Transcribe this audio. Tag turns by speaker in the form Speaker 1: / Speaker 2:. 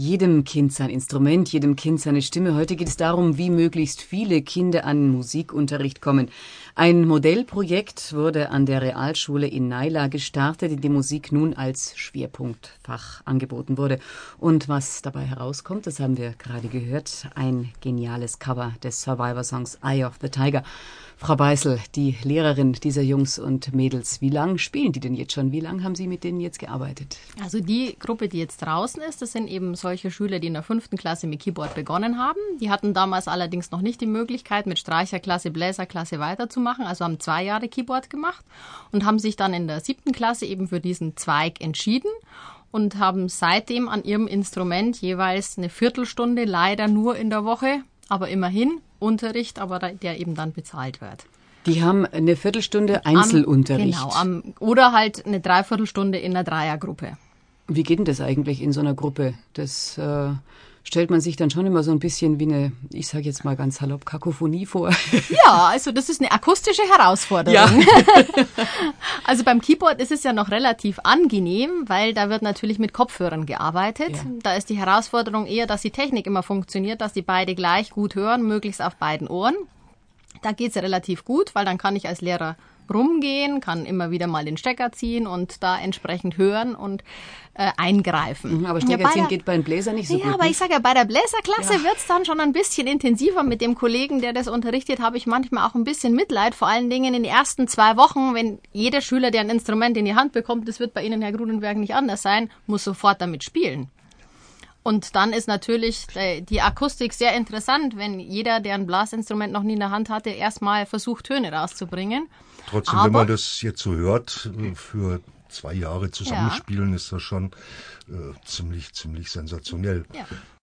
Speaker 1: jedem Kind sein Instrument, jedem Kind seine Stimme. Heute geht es darum, wie möglichst viele Kinder an Musikunterricht kommen. Ein Modellprojekt wurde an der Realschule in Naila gestartet, in dem Musik nun als Schwerpunktfach angeboten wurde. Und was dabei herauskommt, das haben wir gerade gehört, ein geniales Cover des Survivor-Songs Eye of the Tiger. Frau Beißel, die Lehrerin dieser Jungs und Mädels, wie lange spielen die denn jetzt schon? Wie lange haben Sie mit denen jetzt gearbeitet?
Speaker 2: Also die Gruppe, die jetzt draußen ist, das sind eben solche Schüler, die in der fünften Klasse mit Keyboard begonnen haben. Die hatten damals allerdings noch nicht die Möglichkeit, mit Streicherklasse, Bläserklasse weiterzumachen, also haben zwei Jahre Keyboard gemacht und haben sich dann in der siebten Klasse eben für diesen Zweig entschieden und haben seitdem an ihrem Instrument jeweils eine Viertelstunde, leider nur in der Woche, aber immerhin Unterricht, aber der eben dann bezahlt wird.
Speaker 1: Die haben eine Viertelstunde Einzelunterricht.
Speaker 2: Am, genau, am, oder halt eine Dreiviertelstunde in einer Dreiergruppe.
Speaker 1: Wie geht denn das eigentlich in so einer Gruppe? Das äh, stellt man sich dann schon immer so ein bisschen wie eine, ich sage jetzt mal ganz salopp, Kakophonie vor.
Speaker 2: Ja, also das ist eine akustische Herausforderung. Ja. also beim Keyboard ist es ja noch relativ angenehm, weil da wird natürlich mit Kopfhörern gearbeitet. Ja. Da ist die Herausforderung eher, dass die Technik immer funktioniert, dass die beide gleich gut hören, möglichst auf beiden Ohren. Da geht's relativ gut, weil dann kann ich als Lehrer rumgehen, kann immer wieder mal den Stecker ziehen und da entsprechend hören und äh, eingreifen.
Speaker 1: Mhm, aber Stecker ja, ziehen geht bei den Bläser nicht so
Speaker 2: ja,
Speaker 1: gut.
Speaker 2: Ja, aber ich sage ja, bei der Bläserklasse ja. wird's dann schon ein bisschen intensiver. Mit dem Kollegen, der das unterrichtet, habe ich manchmal auch ein bisschen Mitleid. Vor allen Dingen in den ersten zwei Wochen, wenn jeder Schüler, der ein Instrument in die Hand bekommt, das wird bei Ihnen, Herr Grudenberg, nicht anders sein, muss sofort damit spielen. Und dann ist natürlich äh, die Akustik sehr interessant, wenn jeder, der ein Blasinstrument noch nie in der Hand hatte, erstmal versucht, Töne rauszubringen.
Speaker 3: Trotzdem, Aber, wenn man das jetzt so hört, für zwei Jahre zusammenspielen, ja. ist das schon äh, ziemlich, ziemlich sensationell. Ja.